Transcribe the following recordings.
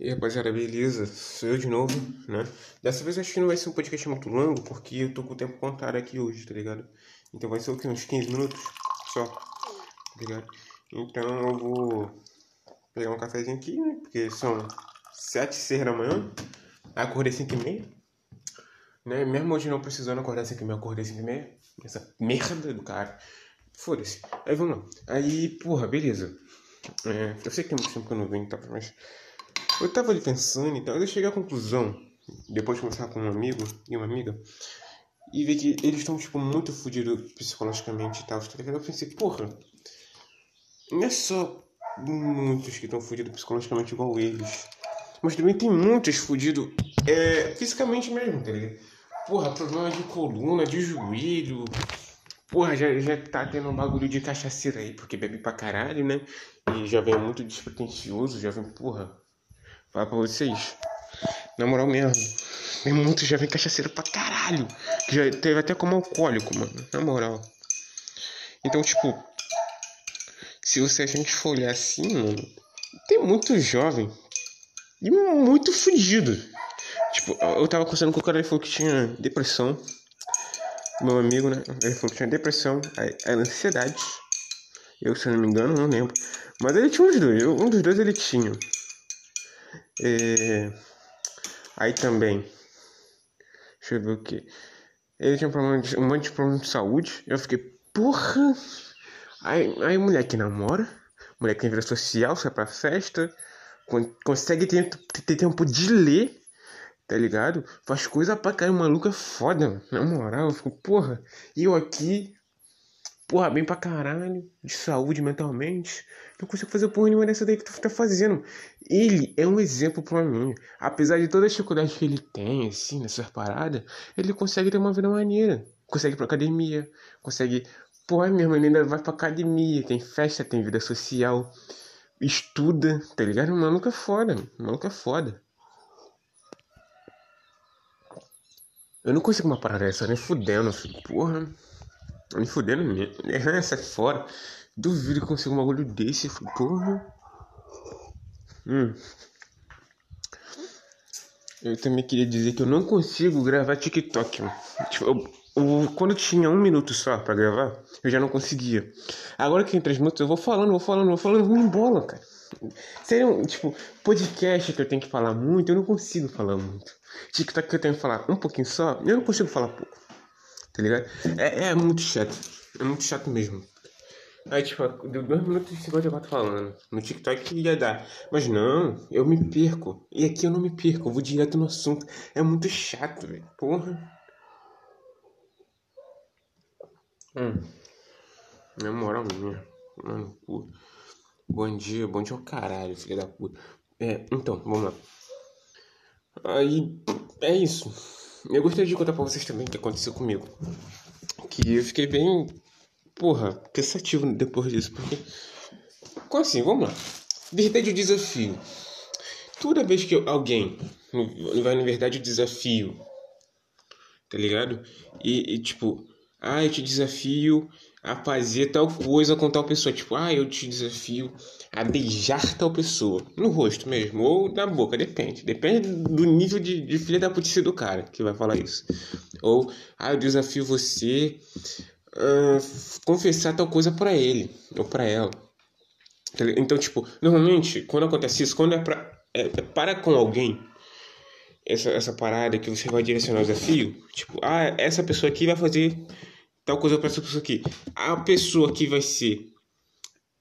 E rapaziada, beleza? Sou eu de novo, né? Dessa vez acho que não vai ser um podcast muito longo, porque eu tô com o tempo contado aqui hoje, tá ligado? Então vai ser o quê? Uns 15 minutos só, tá ligado? Então eu vou pegar um cafezinho aqui, né? Porque são 7 e 6 da manhã. Acordei 5 e meia. Né? Mesmo hoje não precisando acordar 5 e meia, acordei 5 e meia. Essa merda do cara. Foda-se. Aí vamos lá. Aí, porra, beleza. É, eu sei que tem muito tempo que eu não venho, tá? Mas eu tava ali pensando, então eu cheguei à conclusão, depois de conversar com um amigo e uma amiga, e ver que eles estão, tipo, muito fodidos psicologicamente e tal, tá ligado? Eu pensei, porra, não é só muitos que estão fodidos psicologicamente igual eles, mas também tem muitos fodidos é, fisicamente mesmo, tá ligado? Porra, problema de coluna, de joelho, Porra, já, já tá tendo um bagulho de cachaceira aí, porque bebe pra caralho, né? E já vem muito despretensioso, já vem, porra, Pra vocês. Na moral mesmo. Tem muito jovem cachaceiro pra caralho. Já teve até como alcoólico, mano. Na moral. Então, tipo. Se você a gente for olhar assim, mano. Tem muito jovem. E muito fudido. Tipo, eu tava conversando com o cara, ele falou que tinha depressão. Meu amigo, né? Ele falou que tinha depressão, a, ansiedade. Eu, se eu não me engano, não lembro. Mas ele tinha uns dois. Um dos dois ele tinha. É... Aí também. Deixa eu ver o que. Ele tinha um, de, um monte de problema de saúde. Eu fiquei, porra! Aí, aí mulher que namora, mulher que tem vida social, sai pra festa, consegue ter, ter tempo de ler, tá ligado? Faz coisa pra cair maluca foda, na moral. Eu fico, porra, e eu aqui porra, bem pra caralho, de saúde mentalmente. Não consigo fazer porra nenhuma dessa daí que tu tá fazendo. Ele é um exemplo pra mim. Apesar de todas as dificuldades que ele tem, assim, nessas paradas, ele consegue ter uma vida maneira. Consegue ir pra academia, consegue. Porra, mesmo, ele ainda vai pra academia, tem festa, tem vida social, estuda, tá ligado? O maluco é foda, o maluco é foda. Eu não consigo uma parada dessa, nem fudendo, porra. Me fudendo mesmo. Sai fora. Duvido que consiga um bagulho desse. Porra. Hum. Eu também queria dizer que eu não consigo gravar TikTok. Tipo, eu, eu, quando tinha um minuto só pra gravar, eu já não conseguia. Agora que tem três minutos, eu vou falando, vou falando, vou falando, me embola, cara. Seria um, tipo, podcast que eu tenho que falar muito, eu não consigo falar muito. TikTok que eu tenho que falar um pouquinho só, eu não consigo falar pouco tá ligado? É, é muito chato. É muito chato mesmo. Aí, tipo, deu 2 minutos e 54 falando. No TikTok ia dar. Mas não, eu me perco. E aqui eu não me perco, eu vou direto no assunto. É muito chato, velho. Porra. Hum. Na moral minha. Mano, porra. Bom dia, bom dia ao caralho, filho da puta. É, então, vamos lá. Aí, é isso. Eu gostaria de contar pra vocês também o que aconteceu comigo. Que eu fiquei bem, porra, cansativo depois disso. Porque, como assim? Vamos lá. Verdade o desafio. Toda vez que alguém vai na verdade o desafio, tá ligado? E, e tipo, ah, eu te desafio a fazer tal coisa com tal pessoa. Tipo, ah, eu te desafio a beijar tal pessoa. No rosto mesmo, ou na boca, depende. Depende do nível de, de filha da putice do cara que vai falar isso. Ou, ah, eu desafio você a confessar tal coisa para ele, ou para ela. Então, tipo, normalmente, quando acontece isso, quando é, pra, é, é para com alguém, essa, essa parada que você vai direcionar o desafio, tipo, ah, essa pessoa aqui vai fazer tal coisa para essa pessoa aqui. A pessoa que vai ser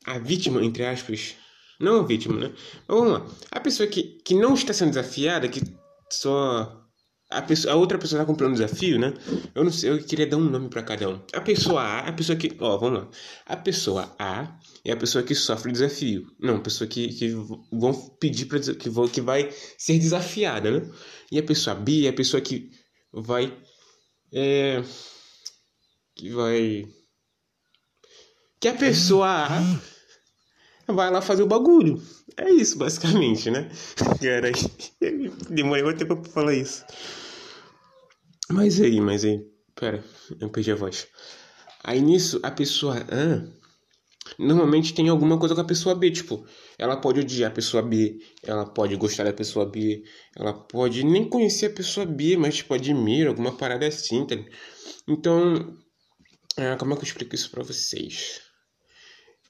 a vítima, entre aspas, não a vítima, né? Mas vamos lá. A pessoa que, que não está sendo desafiada, que só. A, pessoa, a outra pessoa está cumprindo um desafio, né? Eu não sei, eu queria dar um nome para cada um. A pessoa A, a pessoa que. Ó, vamos lá. A pessoa A é a pessoa que sofre desafio. Não, a pessoa que, que vão pedir para que, vão, que vai ser desafiada, né? E a pessoa B é a pessoa que vai. É, que vai. Que a pessoa vai lá fazer o bagulho. É isso, basicamente, né? Cara, demorei muito tempo pra falar isso. Mas aí, mas aí. Pera, eu perdi a voz. Aí nisso, a pessoa. Ah, normalmente tem alguma coisa com a pessoa B, tipo, ela pode odiar a pessoa B, ela pode gostar da pessoa B, ela pode nem conhecer a pessoa B, mas tipo, admira alguma parada assim, tá? Então, é, como é que eu explico isso pra vocês?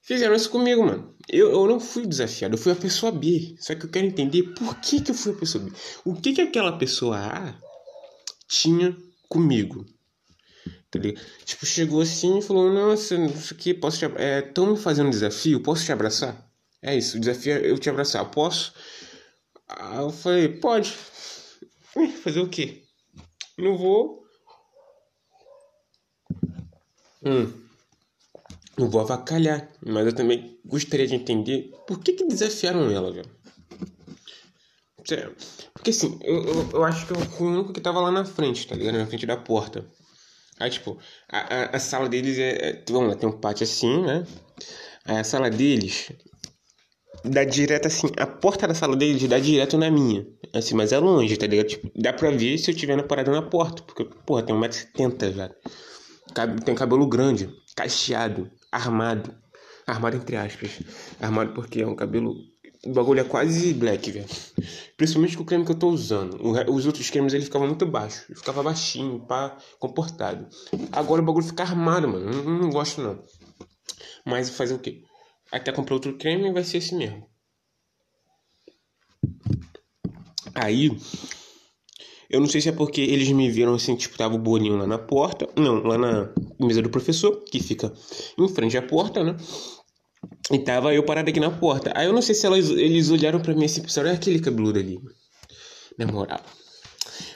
Fizeram isso comigo, mano. Eu, eu não fui desafiado, eu fui a pessoa B. Só que eu quero entender por que, que eu fui a pessoa B. O que, que aquela pessoa A tinha comigo? Tá tipo, chegou assim e falou: Nossa, isso aqui, posso te Estão é, me fazendo um desafio, posso te abraçar? É isso, o desafio é eu te abraçar, posso? Aí eu falei: Pode. Fazer o quê? Não vou. Hum. Não vou avacalhar, mas eu também gostaria de entender por que, que desafiaram ela, velho. Porque assim, eu, eu, eu, acho que eu fui o único que tava lá na frente, tá ligado? Na frente da porta. Aí, tipo, a, a, a sala deles é, é, Vamos lá, tem um pátio assim, né? Aí a sala deles dá direto assim. A porta da sala deles dá direto na minha. Assim, mas é longe, tá ligado? Tipo, dá pra ver se eu tiver na parada na porta. Porque, porra, tem 1,70m já. Tem cabelo grande, cacheado, armado. Armado entre aspas. Armado porque é um cabelo o bagulho é quase black, velho. Principalmente com o creme que eu tô usando. Os outros cremes ele ficava muito baixo. Ele ficava baixinho, pá, comportado. Agora o bagulho fica armado, mano. Não, não gosto não. Mas fazer o quê? Até comprar outro creme vai ser esse mesmo. Aí, eu não sei se é porque eles me viram assim, tipo, tava o bolinho lá na porta. Não, lá na mesa do professor, que fica em frente à porta, né? E tava eu parado aqui na porta. Aí eu não sei se elas, eles olharam pra mim assim, pensaram, é aquele cabeludo ali. Na moral.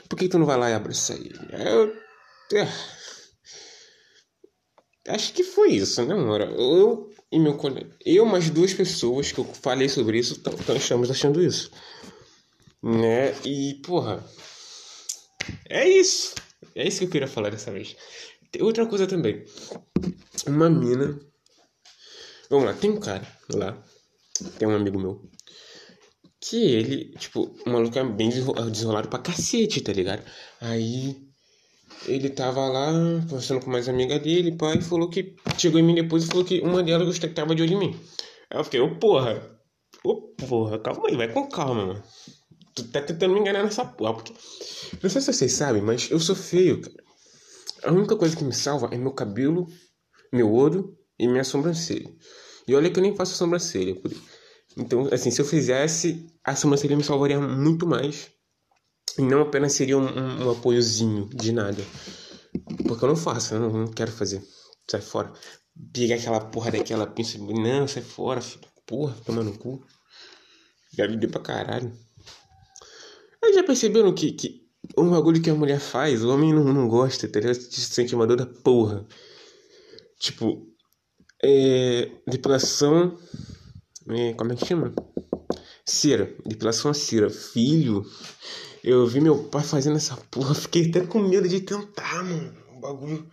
Por que tu não vai lá e abraça ele? Eu. É, acho que foi isso, né, moral? Eu e meu colega. Eu, mais duas pessoas que eu falei sobre isso, estamos achando isso. Né? E, porra. É isso. É isso que eu queria falar dessa vez. Outra coisa também. Uma mina Vamos lá, tem um cara lá, tem um amigo meu, que ele, tipo, o maluco é bem desenrolado pra cacete, tá ligado? Aí ele tava lá conversando com mais amiga dele, pai, falou que chegou em mim depois e falou que uma delas gostava que tava de olho em mim. Aí eu fiquei, ô oh, porra, ô oh, porra, calma aí, vai com calma, mano. Tu tá tentando me enganar nessa porra, porque. Não sei se vocês sabem, mas eu sou feio, cara. A única coisa que me salva é meu cabelo, meu olho e minha sobrancelha. E olha que eu nem faço sobrancelha. Então, assim, se eu fizesse, a sobrancelha me salvaria muito mais. E não apenas seria um, um, um apoiozinho de nada. Porque eu não faço, eu não, não quero fazer. Sai fora. Pegar aquela porra daquela pinça. Não, sai fora, filho. Porra, toma no cu. Já me deu pra caralho. Aí já perceberam que, que um bagulho que a mulher faz, o homem não, não gosta, ligado? Se sente uma dor da porra. Tipo, é, depilação. É, como é que chama? Cera. Depilação a cera. Filho. Eu vi meu pai fazendo essa porra. Fiquei até com medo de tentar, mano. O bagulho.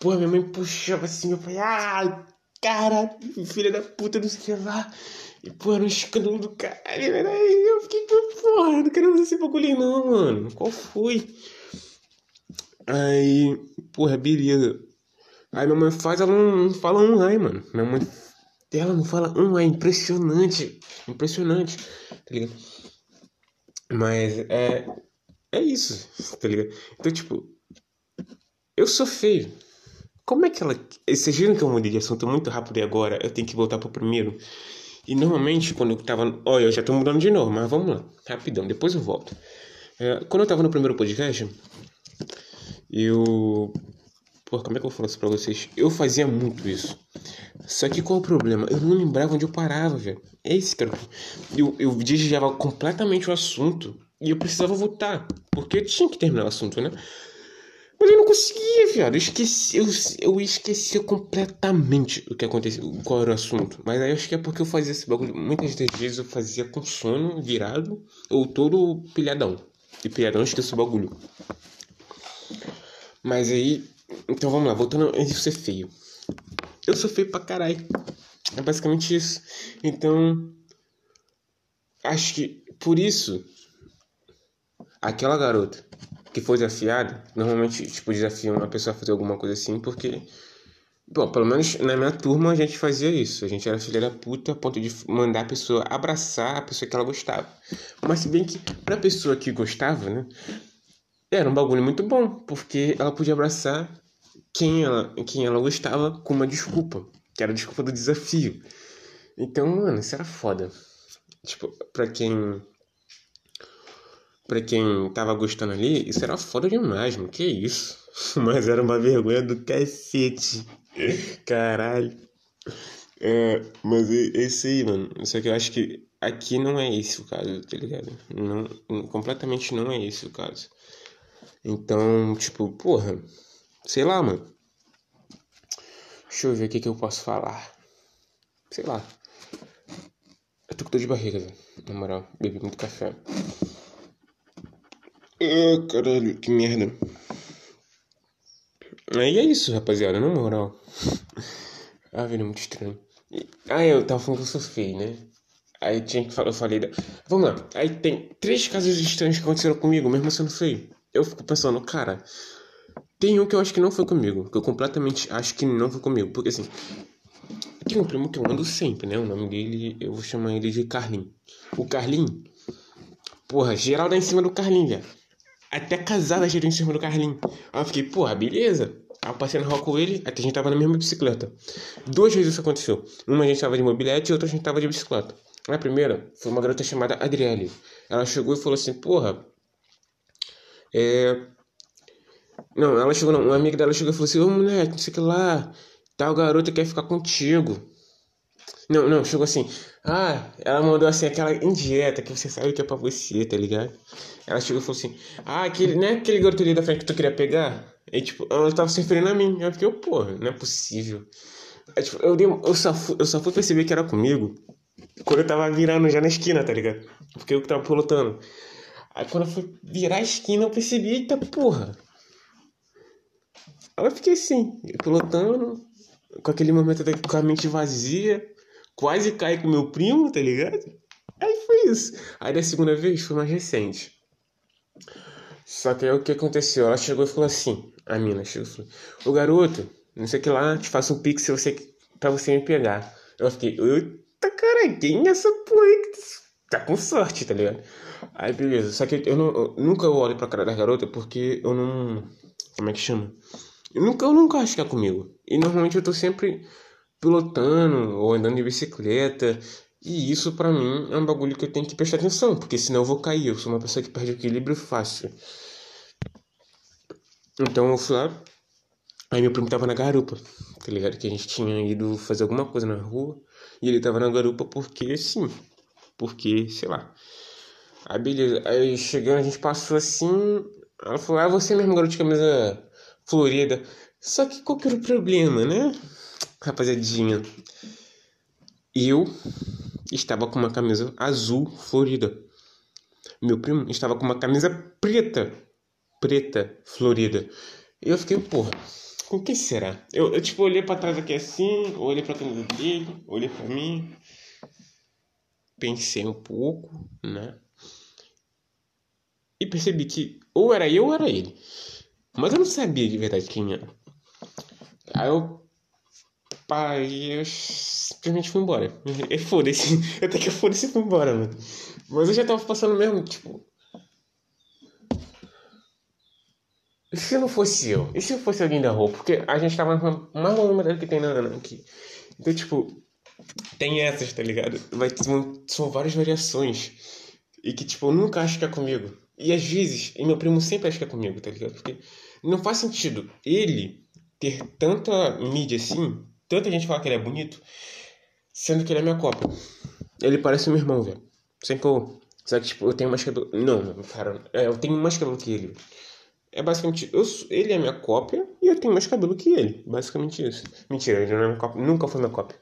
Porra, minha mãe puxava assim. Eu falei, ah, cara, filha da puta, não sei o que lá. E, porra, era um escândalo do caralho. Aí eu fiquei, porra, não quero fazer esse bagulho não, mano. Qual foi? Aí, porra, beleza. Aí minha mãe faz, ela não, fala um ai, mano. Minha mãe, ela não fala um ai, impressionante. Impressionante, tá ligado? Mas é. É isso, tá ligado? Então, tipo, eu sou feio. Como é que ela. Vocês viram que eu mudei de assunto muito rápido e agora eu tenho que voltar pro primeiro? E normalmente, quando eu tava. Olha, eu já tô mudando de novo, mas vamos lá, rapidão, depois eu volto. É, quando eu tava no primeiro podcast, eu Pô, como é que eu falo isso pra vocês? Eu fazia muito isso. Só que qual o problema? Eu não lembrava onde eu parava, velho. É esse, cara. Eu, eu desviava completamente o assunto e eu precisava voltar. Porque tinha que terminar o assunto, né? Mas eu não conseguia, viado. Eu esqueci, eu, eu esquecia completamente o que acontecia, qual era o assunto. Mas aí eu acho que é porque eu fazia esse bagulho. Muitas das vezes eu fazia com sono virado ou todo pilhadão. E pilhadão eu esqueço o bagulho. Mas aí então vamos lá, voltando a ser feio. Eu sou feio pra caralho. É basicamente isso. Então, acho que por isso, aquela garota que foi desafiada, normalmente, tipo, desafiam a pessoa a fazer alguma coisa assim, porque Bom, pelo menos na minha turma a gente fazia isso. A gente era filha da puta a ponto de mandar a pessoa abraçar a pessoa que ela gostava. Mas se bem que pra pessoa que gostava, né? Era um bagulho muito bom, porque ela podia abraçar quem ela, quem ela gostava com uma desculpa, que era a desculpa do desafio. Então, mano, isso era foda. Tipo, pra quem. Pra quem tava gostando ali, isso era foda demais, mano. Que isso? Mas era uma vergonha do cacete. Caralho. É, mas isso aí, mano. Só que eu acho que aqui não é esse o caso, tá ligado? Não, completamente não é esse o caso. Então, tipo, porra, sei lá, mano. Deixa eu ver o que, que eu posso falar. Sei lá. Eu tô com dor de barriga, velho. Na moral, bebi muito café. Ah, caralho, que merda. Aí é isso, rapaziada, na moral. ah, velho, é muito estranho. Ah, eu tava falando que eu sou feio, né? Aí tinha que falar, eu falei. Da... Vamos lá. Aí tem três casos estranhos que aconteceram comigo, mesmo sendo feio. Eu fico pensando, cara. Tem um que eu acho que não foi comigo. Que eu completamente acho que não foi comigo. Porque assim. Tem um primo que eu ando sempre, né? O nome dele, eu vou chamar ele de Carlin. O Carlin. Porra, geral dá em cima do Carlin, velho. Até casada girou em cima do Carlinho. Aí eu fiquei, porra, beleza. Aí eu passei na rua com ele, até a gente tava na mesma bicicleta. Duas vezes isso aconteceu. Uma a gente tava de mobilete e outra a gente tava de bicicleta. A primeira foi uma garota chamada Adriele. Ela chegou e falou assim, porra. É. Não, ela chegou, não. Uma amiga dela chegou e falou assim, ô moleque, não sei o que lá. Tal garota quer ficar contigo. Não, não, chegou assim. Ah, ela mandou assim aquela indieta que você sabe que é pra você, tá ligado? Ela chegou e falou assim: Ah, aquele, né? Aquele garoto ali da frente que tu queria pegar? E tipo, ela tava se referindo a mim. Eu fiquei, porra, não é possível. Aí, tipo, eu, dei, eu, só fui, eu só fui perceber que era comigo quando eu tava virando já na esquina, tá ligado? Porque eu que tava pilotando. Aí quando eu fui virar a esquina, eu percebi, eita porra. Aí eu fiquei assim, pilotando, com aquele momento com a mente vazia quase caí com meu primo, tá ligado? Aí foi isso. Aí da segunda vez foi mais recente. Só que aí o que aconteceu? Ela chegou e falou assim: a mina chegou e falou: garoto, não sei o que lá, te faço um pix você, pra você me pegar. Eu fiquei: Eita cara, quem é essa porra Tá com sorte, tá ligado? Aí beleza, só que eu, não, eu nunca olho pra cara da garota porque eu não. Como é que chama? Eu nunca, eu nunca acho que é comigo. E normalmente eu tô sempre pilotando ou andando de bicicleta. E isso para mim é um bagulho que eu tenho que prestar atenção, porque senão eu vou cair. Eu sou uma pessoa que perde o equilíbrio fácil. Então eu fui lá. Aí meu primo tava na garupa, tá ligado? Que a gente tinha ido fazer alguma coisa na rua. E ele tava na garupa porque sim. Porque, sei lá. Aí beleza. Aí chegando, a gente passou assim. Ela falou, ah, você mesmo, garoto de camisa florida. Só que qual que era o problema, né? Rapaziadinha, eu estava com uma camisa azul florida. Meu primo estava com uma camisa preta, preta florida. Eu fiquei, porra, com que será? Eu, eu tipo, olhei para trás aqui assim, olhei pra camisa dele, olhei para mim, pensei um pouco, né? E percebi que ou era eu ou era ele. Mas eu não sabia de verdade quem era. Aí eu pai, eu simplesmente fui embora. E foda-se. Até que foda-se e fui embora, mano. Mas eu já tava passando mesmo, tipo. E se não fosse eu? E se fosse alguém da rua? Porque a gente tava mais número que tem na Ana aqui. Então, tipo, tem essas, tá ligado? Vai, são várias variações. E que, tipo, eu nunca acho que é comigo. E às vezes, e meu primo sempre acha que é comigo, tá ligado? Porque não faz sentido ele ter tanta mídia assim tanta gente fala que ele é bonito, sendo que ele é minha cópia. Ele parece meu irmão, velho. Sem que eu. Só que, tipo, eu tenho mais cabelo. Não, cara, é, eu tenho mais cabelo que ele. É basicamente. Eu, ele é minha cópia e eu tenho mais cabelo que ele. Basicamente isso. Mentira, ele não é minha cópia. Nunca foi minha cópia.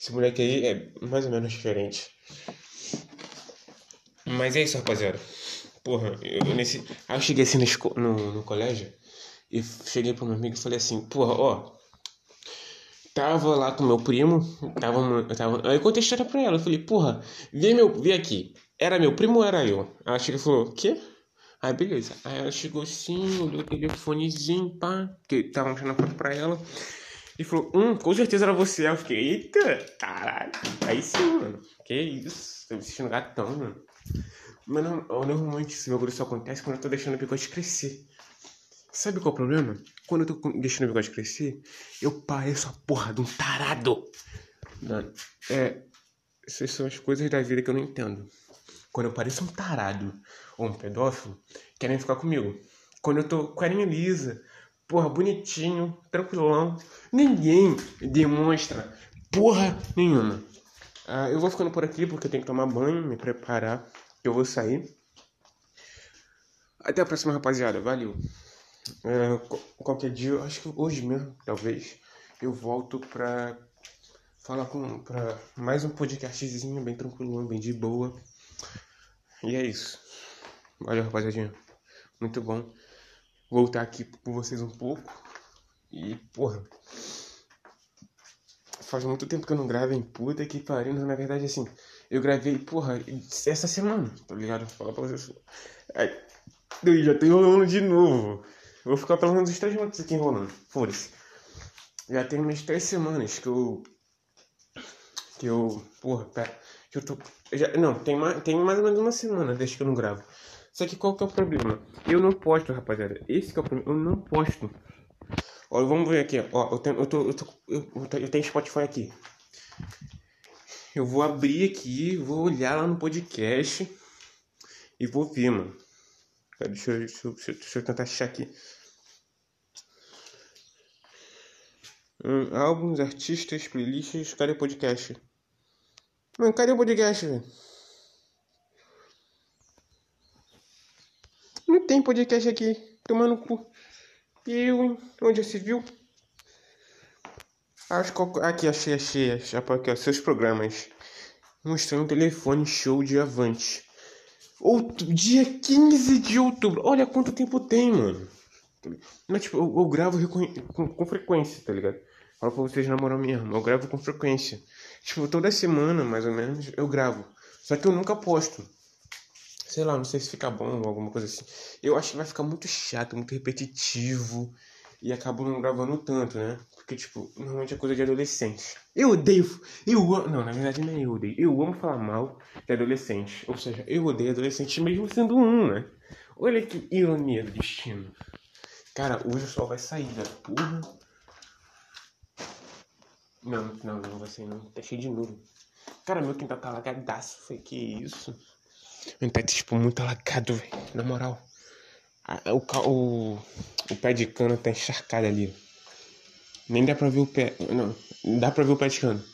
Esse moleque aí é mais ou menos diferente. Mas é isso, rapaziada. Porra, eu, nesse. Aí eu cheguei assim no, no, no colégio e cheguei pro meu amigo e falei assim: Porra, ó, Tava lá com meu primo, tava, tava, aí eu contei a história pra ela, eu falei, porra, vê, meu, vê aqui, era meu primo ou era eu? Ela chegou e falou, quê? Aí beleza, aí ela chegou assim, olhou o telefonezinho, pá, que tava mostrando a foto pra ela, Ele falou, hum, com certeza era você. Aí eu fiquei, eita, caralho. Aí sim, mano. Que isso? Tô me sentindo gatão, mano. Mas normalmente esse bagulho só acontece quando eu tô deixando o bigode crescer. Sabe qual é o problema? Quando eu tô deixando o bigode crescer, eu pareço a porra de um tarado. Mano, é. Essas são as coisas da vida que eu não entendo. Quando eu pareço um tarado ou um pedófilo, querem ficar comigo. Quando eu tô com a linha lisa, porra, bonitinho, tranquilão, ninguém demonstra porra nenhuma. Ah, eu vou ficando por aqui porque eu tenho que tomar banho, me preparar, que eu vou sair. Até a próxima, rapaziada. Valeu. É, qualquer dia, acho que hoje mesmo, talvez, eu volto pra falar com pra mais um podcastzinho bem tranquilo, bem de boa. E é isso. Valeu, rapaziadinha. Muito bom voltar aqui com vocês um pouco. E, porra. Faz muito tempo que eu não gravo em puta que pariu. Na verdade, assim, eu gravei, porra, essa semana, tá ligado? Falar pra vocês. Eu já tô enrolando de novo. Vou ficar pelo menos uns três minutos aqui enrolando. Foda-se. Já tem umas três semanas que eu. Que eu. Porra, pera. Que eu tô. Já, não, tem mais, tem mais ou menos uma semana desde que eu não gravo. Só que qual que é o problema? Eu não posto, rapaziada. Esse que é o problema. Eu não posto. Ó, vamos ver aqui. Ó, eu tenho, eu, tô, eu, tô, eu, eu tenho Spotify aqui. Eu vou abrir aqui, vou olhar lá no podcast e vou ver, mano. Deixa eu, deixa eu, deixa eu tentar achar aqui. Hum, álbuns, artistas, playlists, cadê o podcast? Mano, cadê o podcast, velho? Não tem podcast aqui. Tomando cu. Hein? Onde se viu? Acho que aqui achei, achei, achei aqui, ó, seus programas. Mostrando um telefone show de Avante. Outro, dia 15 de outubro. Olha quanto tempo tem, mano. Mas, tipo, eu, eu gravo com, com, frequência, tá ligado? Falo pra vocês na moral mesmo. Eu gravo com frequência. Tipo, toda semana, mais ou menos, eu gravo. Só que eu nunca posto. Sei lá, não sei se fica bom ou alguma coisa assim. Eu acho que vai ficar muito chato, muito repetitivo. E acabo não gravando tanto, né? Porque, tipo, normalmente é coisa de adolescente. Eu odeio. Eu. Não, na verdade não é eu odeio. Eu amo falar mal de adolescente. Ou seja, eu odeio adolescente mesmo sendo um, né? Olha que ironia do destino. Cara, hoje o sol vai sair, né? Porra. Não, não, não vai sair não. Tá cheio de nuvem. Cara, meu quintal tá lagadaço. Foi que isso? Meu tá, tipo, muito alagado, velho. Na moral. O, o, o pé de cana tá encharcado ali. Nem dá pra ver o pé. Não, dá pra ver o pé cana.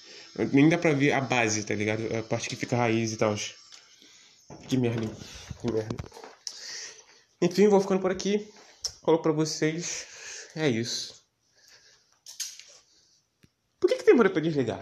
Nem dá pra ver a base, tá ligado? A parte que fica a raiz e tal. Que merda, Que merda. Enfim, vou ficando por aqui. Falou pra vocês. É isso. Por que, que demora pra desligar?